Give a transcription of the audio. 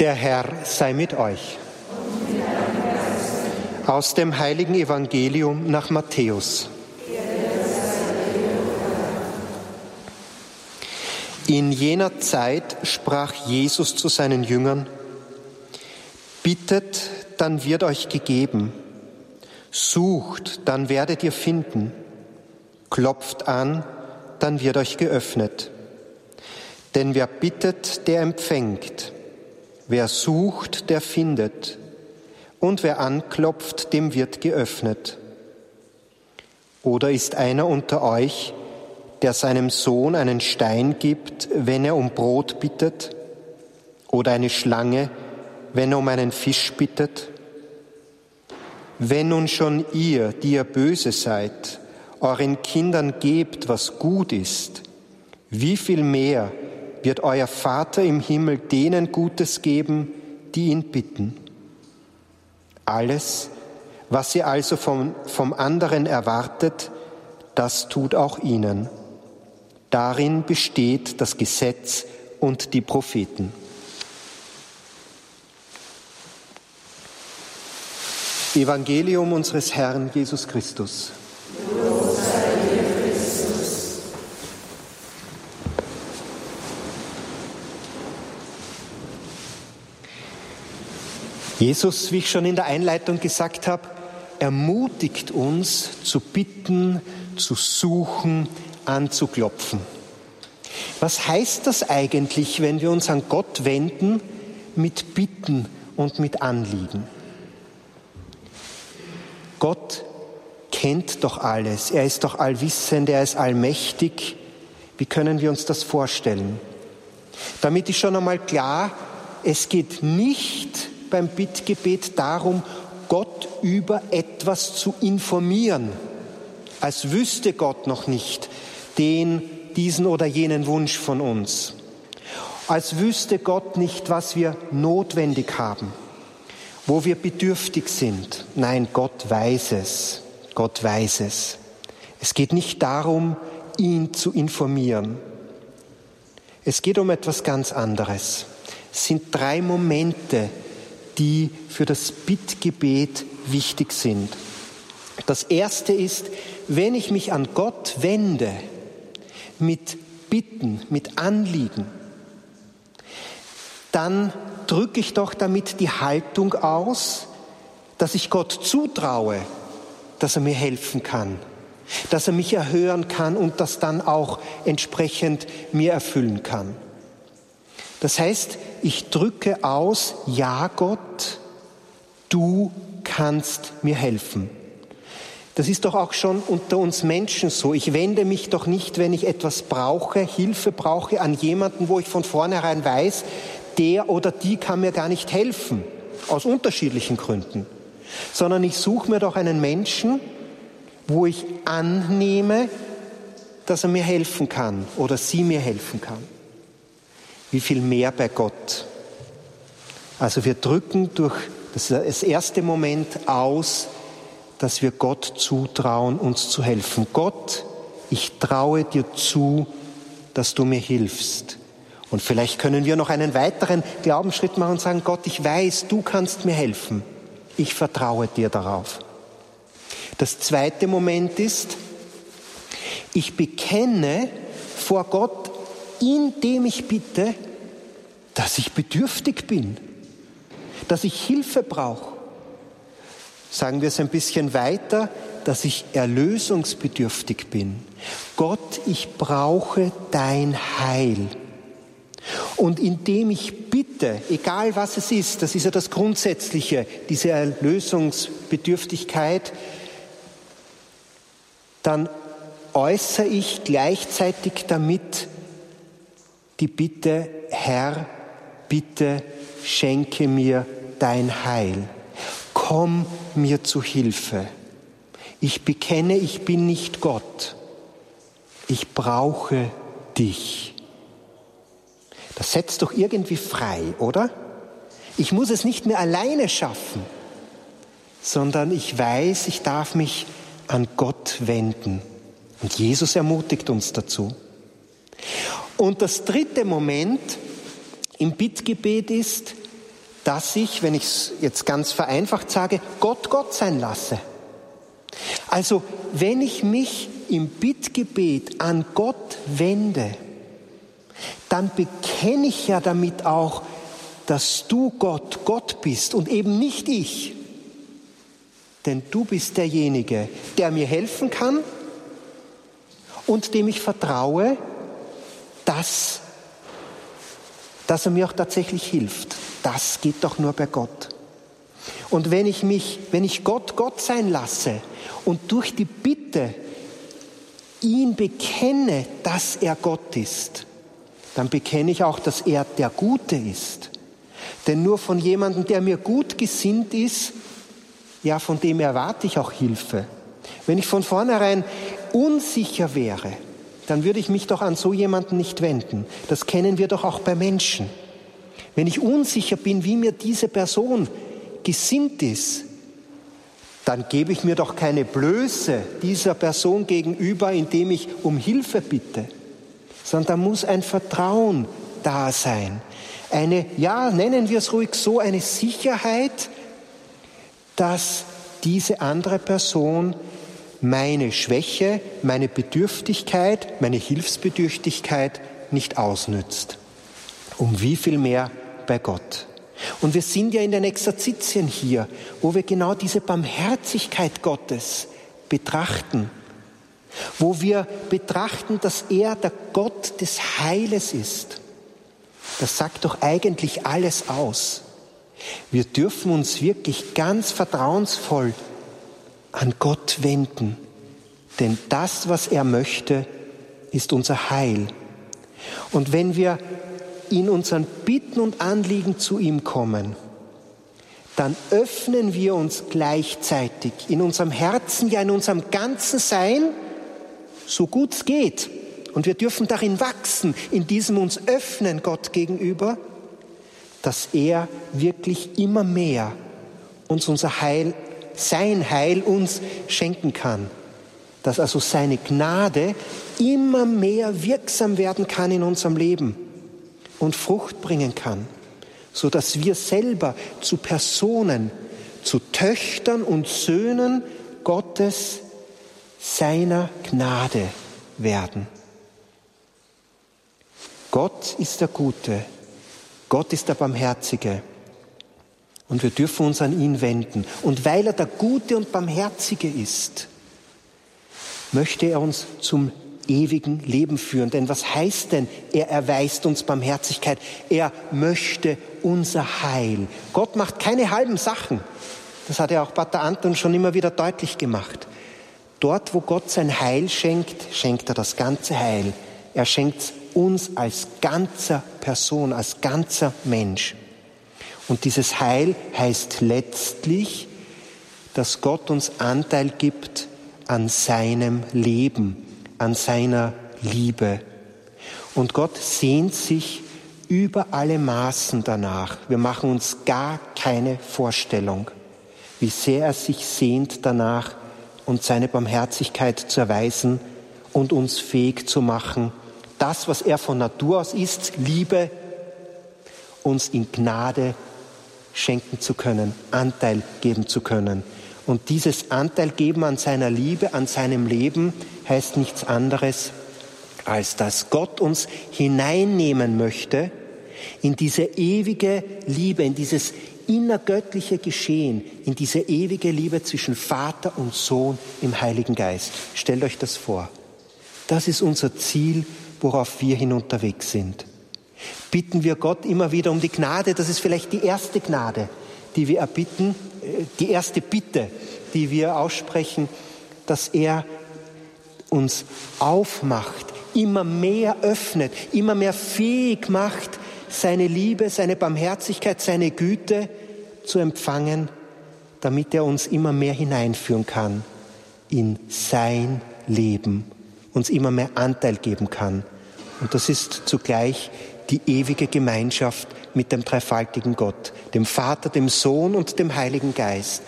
Der Herr sei mit euch. Aus dem heiligen Evangelium nach Matthäus. In jener Zeit sprach Jesus zu seinen Jüngern, Bittet, dann wird euch gegeben. Sucht, dann werdet ihr finden. Klopft an, dann wird euch geöffnet. Denn wer bittet, der empfängt. Wer sucht, der findet. Und wer anklopft, dem wird geöffnet. Oder ist einer unter euch, der seinem Sohn einen Stein gibt, wenn er um Brot bittet? Oder eine Schlange, wenn er um einen Fisch bittet? Wenn nun schon ihr, die ihr böse seid, euren Kindern gebt, was gut ist, wie viel mehr wird euer Vater im Himmel denen Gutes geben, die ihn bitten. Alles, was ihr also vom, vom anderen erwartet, das tut auch ihnen. Darin besteht das Gesetz und die Propheten. Evangelium unseres Herrn Jesus Christus. Jesus, wie ich schon in der Einleitung gesagt habe, ermutigt uns zu bitten, zu suchen, anzuklopfen. Was heißt das eigentlich, wenn wir uns an Gott wenden mit Bitten und mit Anliegen? Gott kennt doch alles, er ist doch allwissend, er ist allmächtig. Wie können wir uns das vorstellen? Damit ist schon einmal klar, es geht nicht beim Bittgebet darum, Gott über etwas zu informieren, als wüsste Gott noch nicht den, diesen oder jenen Wunsch von uns, als wüsste Gott nicht, was wir notwendig haben, wo wir bedürftig sind. Nein, Gott weiß es, Gott weiß es. Es geht nicht darum, ihn zu informieren. Es geht um etwas ganz anderes. Es sind drei Momente, die für das Bittgebet wichtig sind. Das erste ist, wenn ich mich an Gott wende mit Bitten, mit Anliegen, dann drücke ich doch damit die Haltung aus, dass ich Gott zutraue, dass er mir helfen kann, dass er mich erhören kann und das dann auch entsprechend mir erfüllen kann. Das heißt, ich drücke aus, ja Gott, du kannst mir helfen. Das ist doch auch schon unter uns Menschen so. Ich wende mich doch nicht, wenn ich etwas brauche, Hilfe brauche, an jemanden, wo ich von vornherein weiß, der oder die kann mir gar nicht helfen, aus unterschiedlichen Gründen, sondern ich suche mir doch einen Menschen, wo ich annehme, dass er mir helfen kann oder sie mir helfen kann wie viel mehr bei Gott. Also wir drücken durch das erste Moment aus, dass wir Gott zutrauen, uns zu helfen. Gott, ich traue dir zu, dass du mir hilfst. Und vielleicht können wir noch einen weiteren Glaubensschritt machen und sagen, Gott, ich weiß, du kannst mir helfen. Ich vertraue dir darauf. Das zweite Moment ist, ich bekenne vor Gott indem ich bitte, dass ich bedürftig bin, dass ich Hilfe brauche. Sagen wir es ein bisschen weiter, dass ich erlösungsbedürftig bin. Gott, ich brauche dein Heil. Und indem ich bitte, egal was es ist, das ist ja das Grundsätzliche, diese Erlösungsbedürftigkeit, dann äußere ich gleichzeitig damit die Bitte, Herr, bitte schenke mir dein Heil. Komm mir zu Hilfe. Ich bekenne, ich bin nicht Gott. Ich brauche dich. Das setzt doch irgendwie frei, oder? Ich muss es nicht mehr alleine schaffen, sondern ich weiß, ich darf mich an Gott wenden. Und Jesus ermutigt uns dazu. Und das dritte Moment im Bittgebet ist, dass ich, wenn ich es jetzt ganz vereinfacht sage, Gott Gott sein lasse. Also wenn ich mich im Bittgebet an Gott wende, dann bekenne ich ja damit auch, dass du Gott Gott bist und eben nicht ich. Denn du bist derjenige, der mir helfen kann und dem ich vertraue, dass, dass er mir auch tatsächlich hilft. Das geht doch nur bei Gott. Und wenn ich mich, wenn ich Gott Gott sein lasse und durch die Bitte ihn bekenne, dass er Gott ist, dann bekenne ich auch, dass er der Gute ist. Denn nur von jemandem, der mir gut gesinnt ist, ja, von dem erwarte ich auch Hilfe. Wenn ich von vornherein unsicher wäre, dann würde ich mich doch an so jemanden nicht wenden. Das kennen wir doch auch bei Menschen. Wenn ich unsicher bin, wie mir diese Person gesinnt ist, dann gebe ich mir doch keine Blöße dieser Person gegenüber, indem ich um Hilfe bitte, sondern da muss ein Vertrauen da sein. Eine, ja, nennen wir es ruhig so, eine Sicherheit, dass diese andere Person meine Schwäche, meine Bedürftigkeit, meine Hilfsbedürftigkeit nicht ausnützt. Um wie viel mehr bei Gott. Und wir sind ja in den Exerzitien hier, wo wir genau diese Barmherzigkeit Gottes betrachten, wo wir betrachten, dass er der Gott des Heiles ist. Das sagt doch eigentlich alles aus. Wir dürfen uns wirklich ganz vertrauensvoll an Gott wenden, denn das, was er möchte, ist unser Heil. Und wenn wir in unseren Bitten und Anliegen zu ihm kommen, dann öffnen wir uns gleichzeitig in unserem Herzen, ja in unserem ganzen Sein, so gut es geht. Und wir dürfen darin wachsen, in diesem uns öffnen Gott gegenüber, dass er wirklich immer mehr uns unser Heil, sein Heil uns schenken kann. Dass also seine Gnade immer mehr wirksam werden kann in unserem Leben und Frucht bringen kann, so dass wir selber zu Personen, zu Töchtern und Söhnen Gottes seiner Gnade werden. Gott ist der Gute, Gott ist der Barmherzige und wir dürfen uns an ihn wenden. Und weil er der Gute und Barmherzige ist, möchte er uns zum ewigen Leben führen. Denn was heißt denn, er erweist uns Barmherzigkeit? Er möchte unser Heil. Gott macht keine halben Sachen. Das hat ja auch Pater Anton schon immer wieder deutlich gemacht. Dort, wo Gott sein Heil schenkt, schenkt er das ganze Heil. Er schenkt uns als ganzer Person, als ganzer Mensch. Und dieses Heil heißt letztlich, dass Gott uns Anteil gibt an seinem Leben, an seiner Liebe. Und Gott sehnt sich über alle Maßen danach. Wir machen uns gar keine Vorstellung, wie sehr er sich sehnt danach, uns seine Barmherzigkeit zu erweisen und uns fähig zu machen, das, was er von Natur aus ist, Liebe, uns in Gnade schenken zu können, Anteil geben zu können. Und dieses Anteil geben an seiner Liebe, an seinem Leben, heißt nichts anderes, als dass Gott uns hineinnehmen möchte in diese ewige Liebe, in dieses innergöttliche Geschehen, in diese ewige Liebe zwischen Vater und Sohn im Heiligen Geist. Stellt euch das vor. Das ist unser Ziel, worauf wir hin unterwegs sind. Bitten wir Gott immer wieder um die Gnade, das ist vielleicht die erste Gnade, die wir erbitten, äh, die erste Bitte, die wir aussprechen, dass er uns aufmacht, immer mehr öffnet, immer mehr fähig macht, seine Liebe, seine Barmherzigkeit, seine Güte zu empfangen, damit er uns immer mehr hineinführen kann in sein Leben, uns immer mehr Anteil geben kann. Und das ist zugleich die ewige Gemeinschaft mit dem dreifaltigen Gott, dem Vater, dem Sohn und dem Heiligen Geist.